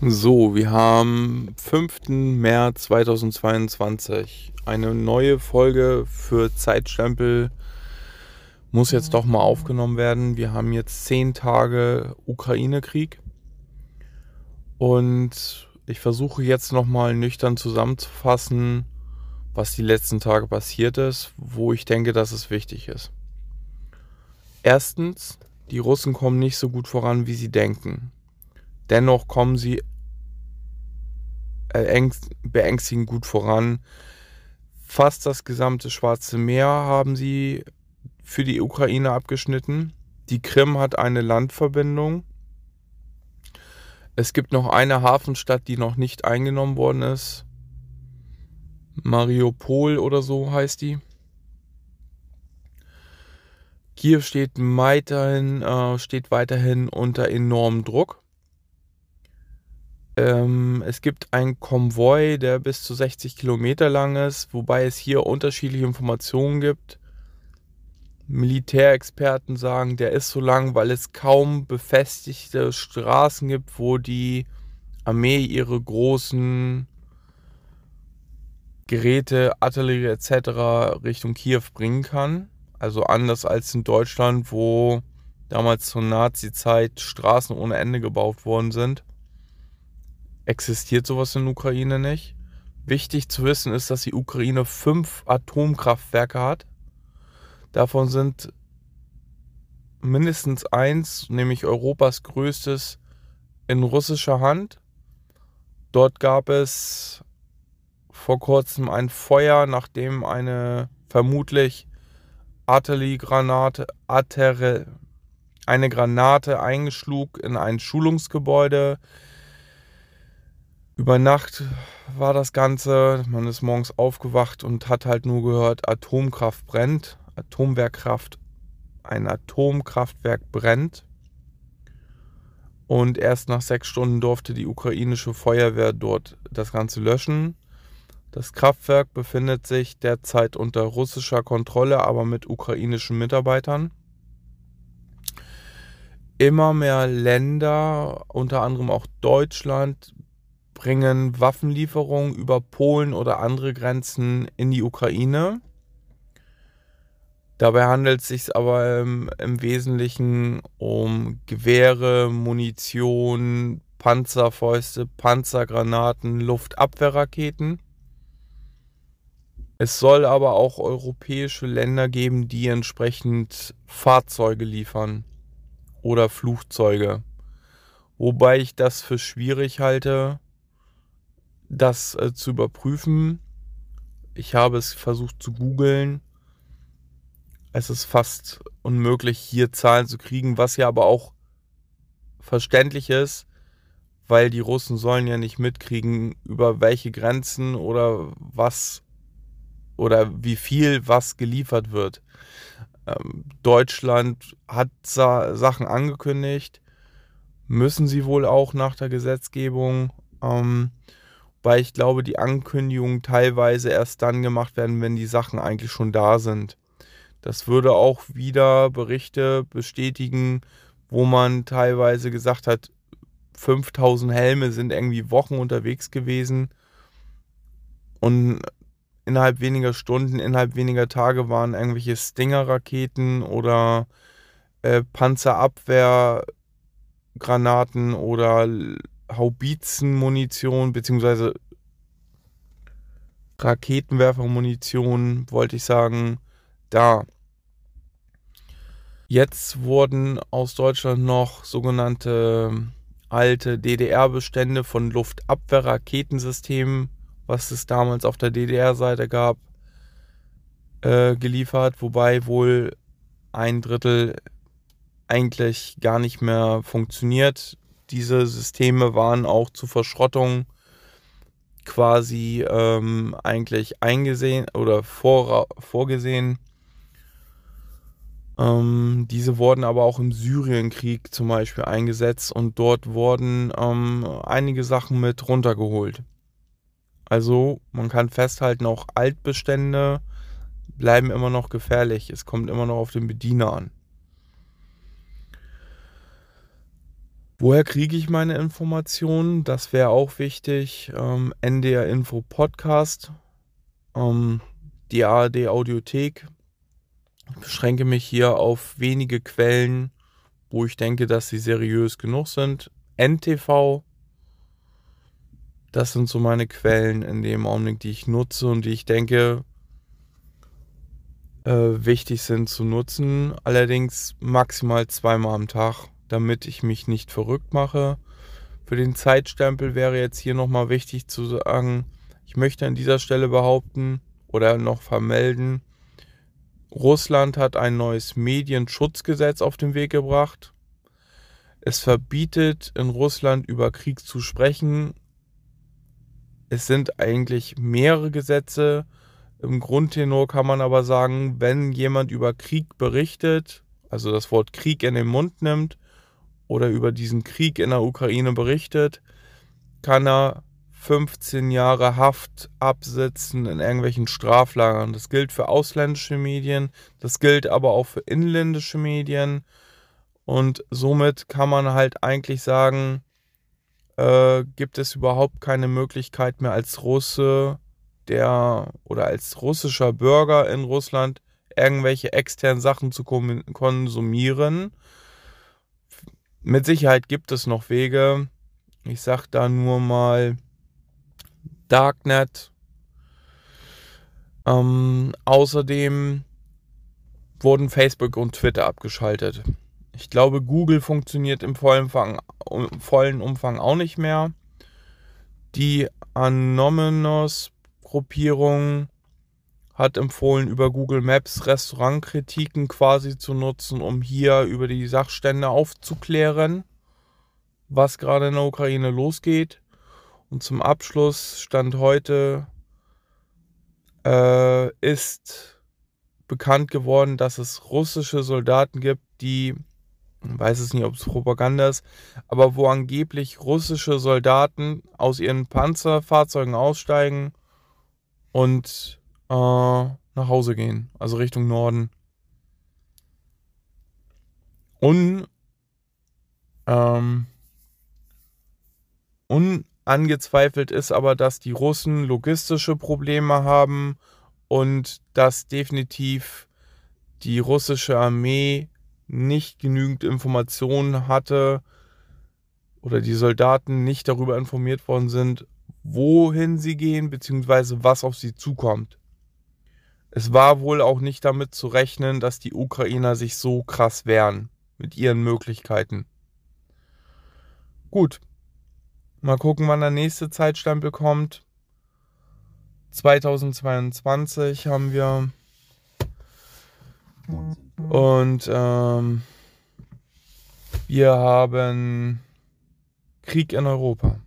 So, wir haben 5. März 2022. Eine neue Folge für Zeitstempel muss jetzt doch mal aufgenommen werden. Wir haben jetzt 10 Tage Ukraine-Krieg. Und ich versuche jetzt nochmal nüchtern zusammenzufassen, was die letzten Tage passiert ist, wo ich denke, dass es wichtig ist. Erstens, die Russen kommen nicht so gut voran, wie sie denken. Dennoch kommen sie beängstigend gut voran. Fast das gesamte Schwarze Meer haben sie für die Ukraine abgeschnitten. Die Krim hat eine Landverbindung. Es gibt noch eine Hafenstadt, die noch nicht eingenommen worden ist. Mariupol oder so heißt die. Kiew steht weiterhin, äh, steht weiterhin unter enormem Druck. Ähm, es gibt einen Konvoi, der bis zu 60 Kilometer lang ist, wobei es hier unterschiedliche Informationen gibt. Militärexperten sagen, der ist so lang, weil es kaum befestigte Straßen gibt, wo die Armee ihre großen Geräte, Artillerie etc. Richtung Kiew bringen kann. Also anders als in Deutschland, wo damals zur Nazi-Zeit Straßen ohne Ende gebaut worden sind existiert sowas in der Ukraine nicht. Wichtig zu wissen ist, dass die Ukraine fünf Atomkraftwerke hat. Davon sind mindestens eins, nämlich Europas größtes, in russischer Hand. Dort gab es vor kurzem ein Feuer, nachdem eine vermutlich Artilleriegranate, Artillerie, eine Granate eingeschlug in ein Schulungsgebäude über Nacht war das Ganze. Man ist morgens aufgewacht und hat halt nur gehört, Atomkraft brennt. Atomwerkkraft, ein Atomkraftwerk brennt. Und erst nach sechs Stunden durfte die ukrainische Feuerwehr dort das Ganze löschen. Das Kraftwerk befindet sich derzeit unter russischer Kontrolle, aber mit ukrainischen Mitarbeitern. Immer mehr Länder, unter anderem auch Deutschland, bringen Waffenlieferungen über Polen oder andere Grenzen in die Ukraine. Dabei handelt es sich aber im, im, Wesentlichen um Gewehre, Munition, Panzerfäuste, Panzergranaten, Luftabwehrraketen. Es soll aber auch europäische Länder geben, die entsprechend Fahrzeuge liefern oder Flugzeuge. Wobei ich das für schwierig halte, das äh, zu überprüfen. Ich habe es versucht zu googeln. Es ist fast unmöglich, hier Zahlen zu kriegen, was ja aber auch verständlich ist, weil die Russen sollen ja nicht mitkriegen, über welche Grenzen oder was oder wie viel was geliefert wird. Ähm, Deutschland hat Sa Sachen angekündigt, müssen sie wohl auch nach der Gesetzgebung. Ähm, weil ich glaube, die Ankündigungen teilweise erst dann gemacht werden, wenn die Sachen eigentlich schon da sind. Das würde auch wieder Berichte bestätigen, wo man teilweise gesagt hat, 5000 Helme sind irgendwie Wochen unterwegs gewesen und innerhalb weniger Stunden, innerhalb weniger Tage waren irgendwelche Stinger-Raketen oder äh, Panzerabwehrgranaten oder Haubizenmunition beziehungsweise Raketenwerfermunition, wollte ich sagen, da. Jetzt wurden aus Deutschland noch sogenannte alte DDR-Bestände von Luftabwehrraketensystemen, was es damals auf der DDR-Seite gab, äh, geliefert, wobei wohl ein Drittel eigentlich gar nicht mehr funktioniert diese Systeme waren auch zur Verschrottung quasi ähm, eigentlich eingesehen oder vor, vorgesehen. Ähm, diese wurden aber auch im Syrienkrieg zum Beispiel eingesetzt und dort wurden ähm, einige Sachen mit runtergeholt. Also man kann festhalten, auch Altbestände bleiben immer noch gefährlich. Es kommt immer noch auf den Bediener an. Woher kriege ich meine Informationen? Das wäre auch wichtig. Ähm, NDR Info Podcast, ähm, die ARD Audiothek. Ich beschränke mich hier auf wenige Quellen, wo ich denke, dass sie seriös genug sind. NTV, das sind so meine Quellen in dem Augenblick, die ich nutze und die ich denke, äh, wichtig sind zu nutzen. Allerdings maximal zweimal am Tag damit ich mich nicht verrückt mache. Für den Zeitstempel wäre jetzt hier nochmal wichtig zu sagen, ich möchte an dieser Stelle behaupten oder noch vermelden, Russland hat ein neues Medienschutzgesetz auf den Weg gebracht. Es verbietet in Russland über Krieg zu sprechen. Es sind eigentlich mehrere Gesetze. Im Grundtenor kann man aber sagen, wenn jemand über Krieg berichtet, also das Wort Krieg in den Mund nimmt, oder über diesen Krieg in der Ukraine berichtet, kann er 15 Jahre Haft absitzen in irgendwelchen Straflagern. Das gilt für ausländische Medien, das gilt aber auch für inländische Medien. Und somit kann man halt eigentlich sagen, äh, gibt es überhaupt keine Möglichkeit mehr als Russe, der oder als russischer Bürger in Russland irgendwelche externen Sachen zu konsumieren mit Sicherheit gibt es noch Wege. Ich sag da nur mal Darknet. Ähm, außerdem wurden Facebook und Twitter abgeschaltet. Ich glaube, Google funktioniert im vollen Umfang, im vollen Umfang auch nicht mehr. Die Anonymous-Gruppierung hat empfohlen, über Google Maps Restaurantkritiken quasi zu nutzen, um hier über die Sachstände aufzuklären, was gerade in der Ukraine losgeht. Und zum Abschluss stand heute äh, ist bekannt geworden, dass es russische Soldaten gibt, die, ich weiß es nicht, ob es Propaganda ist, aber wo angeblich russische Soldaten aus ihren Panzerfahrzeugen aussteigen und äh, nach Hause gehen, also Richtung Norden. Und ähm, unangezweifelt ist aber, dass die Russen logistische Probleme haben und dass definitiv die russische Armee nicht genügend Informationen hatte oder die Soldaten nicht darüber informiert worden sind, wohin sie gehen, beziehungsweise was auf sie zukommt. Es war wohl auch nicht damit zu rechnen, dass die Ukrainer sich so krass wehren mit ihren Möglichkeiten. Gut. Mal gucken, wann der nächste Zeitstempel kommt. 2022 haben wir. Und ähm, wir haben Krieg in Europa.